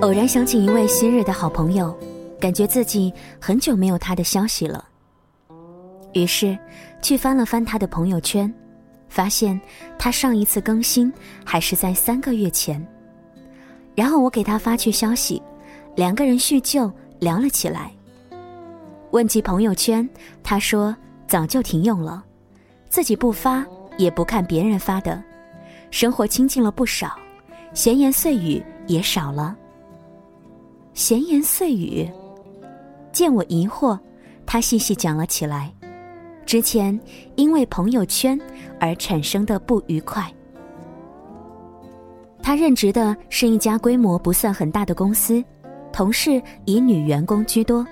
偶然想起一位昔日的好朋友，感觉自己很久没有他的消息了。于是，去翻了翻他的朋友圈，发现他上一次更新还是在三个月前。然后我给他发去消息，两个人叙旧聊了起来。问及朋友圈，他说早就停用了，自己不发也不看别人发的，生活清静了不少，闲言碎语也少了。闲言碎语，见我疑惑，他细细讲了起来。之前因为朋友圈而产生的不愉快。他任职的是一家规模不算很大的公司，同事以女员工居多。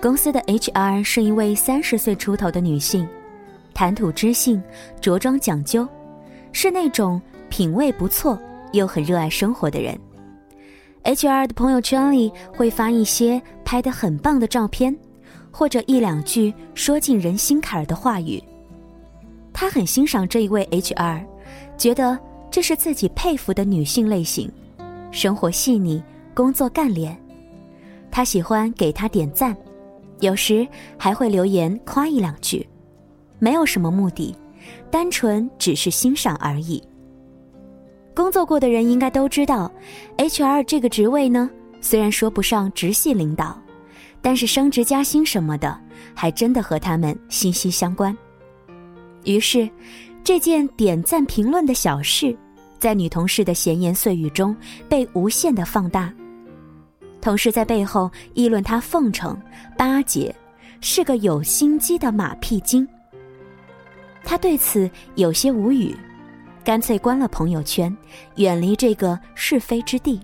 公司的 HR 是一位三十岁出头的女性，谈吐知性，着装讲究，是那种品味不错又很热爱生活的人。HR 的朋友圈里会发一些拍得很棒的照片。或者一两句说进人心坎儿的话语，他很欣赏这一位 HR，觉得这是自己佩服的女性类型，生活细腻，工作干练。他喜欢给他点赞，有时还会留言夸一两句，没有什么目的，单纯只是欣赏而已。工作过的人应该都知道，HR 这个职位呢，虽然说不上直系领导。但是升职加薪什么的，还真的和他们息息相关。于是，这件点赞评论的小事，在女同事的闲言碎语中被无限的放大。同事在背后议论她奉承、巴结，是个有心机的马屁精。他对此有些无语，干脆关了朋友圈，远离这个是非之地。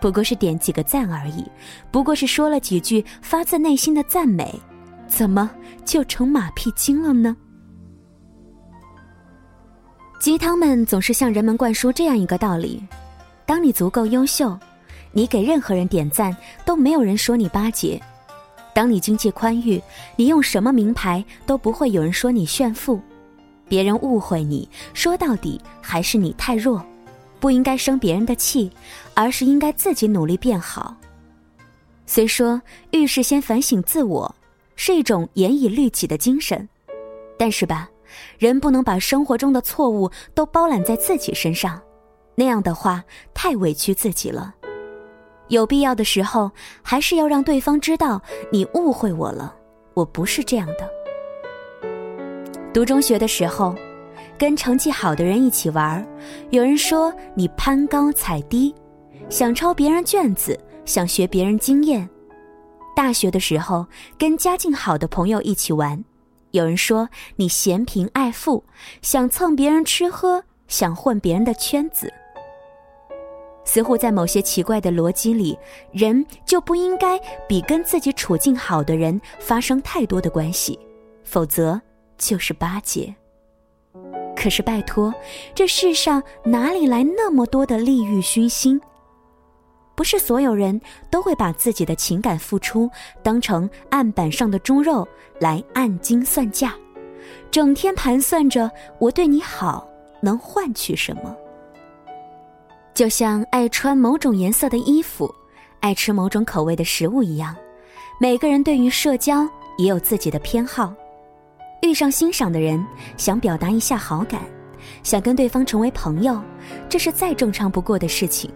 不过是点几个赞而已，不过是说了几句发自内心的赞美，怎么就成马屁精了呢？鸡汤们总是向人们灌输这样一个道理：当你足够优秀，你给任何人点赞都没有人说你巴结；当你经济宽裕，你用什么名牌都不会有人说你炫富；别人误会你，说到底还是你太弱。不应该生别人的气，而是应该自己努力变好。虽说遇事先反省自我是一种严以律己的精神，但是吧，人不能把生活中的错误都包揽在自己身上，那样的话太委屈自己了。有必要的时候，还是要让对方知道你误会我了，我不是这样的。读中学的时候。跟成绩好的人一起玩，有人说你攀高踩低，想抄别人卷子，想学别人经验。大学的时候跟家境好的朋友一起玩，有人说你嫌贫爱富，想蹭别人吃喝，想混别人的圈子。似乎在某些奇怪的逻辑里，人就不应该比跟自己处境好的人发生太多的关系，否则就是巴结。可是，拜托，这世上哪里来那么多的利欲熏心？不是所有人都会把自己的情感付出当成案板上的猪肉来按斤算价，整天盘算着我对你好能换取什么。就像爱穿某种颜色的衣服，爱吃某种口味的食物一样，每个人对于社交也有自己的偏好。遇上欣赏的人，想表达一下好感，想跟对方成为朋友，这是再正常不过的事情。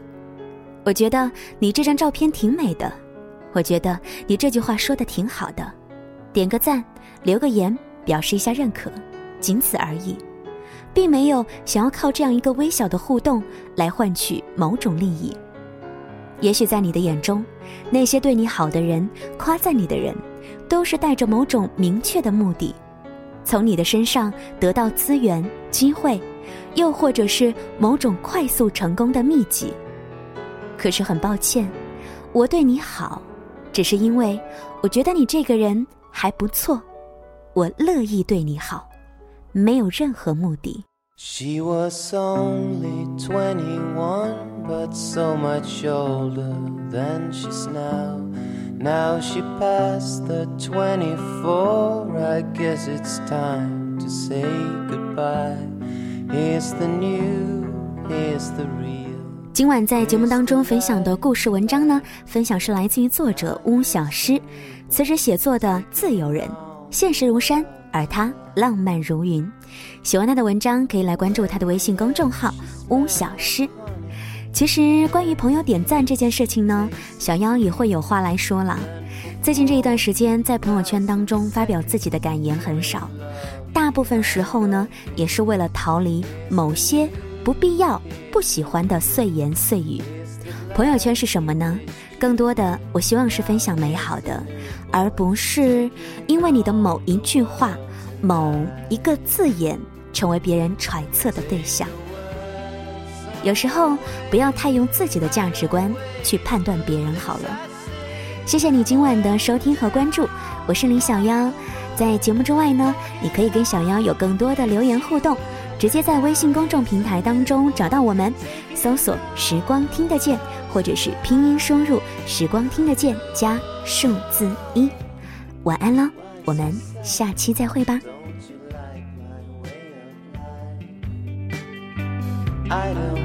我觉得你这张照片挺美的，我觉得你这句话说的挺好的，点个赞，留个言，表示一下认可，仅此而已，并没有想要靠这样一个微小的互动来换取某种利益。也许在你的眼中，那些对你好的人、夸赞你的人，都是带着某种明确的目的。从你的身上得到资源、机会，又或者是某种快速成功的秘籍。可是很抱歉，我对你好，只是因为我觉得你这个人还不错，我乐意对你好，没有任何目的。She was only twenty one, but so much older than she's now. Now she passed the twenty four. I guess it's time to say goodbye. Here's the new, here's the real. 今晚在节目当中分享的故事文章呢，分享是来自于作者巫小诗，辞职写作的自由人，现实如山，而他浪漫如云。喜欢他的文章，可以来关注他的微信公众号巫小诗。其实关于朋友点赞这件事情呢，小妖也会有话来说了。最近这一段时间，在朋友圈当中发表自己的感言很少，大部分时候呢，也是为了逃离某些。不必要、不喜欢的碎言碎语。朋友圈是什么呢？更多的，我希望是分享美好的，而不是因为你的某一句话、某一个字眼成为别人揣测的对象。有时候，不要太用自己的价值观去判断别人好了。谢谢你今晚的收听和关注，我是李小妖。在节目之外呢，你可以跟小妖有更多的留言互动。直接在微信公众平台当中找到我们，搜索“时光听得见”或者是拼音输入“时光听得见”加数字一。晚安喽，我们下期再会吧。I don't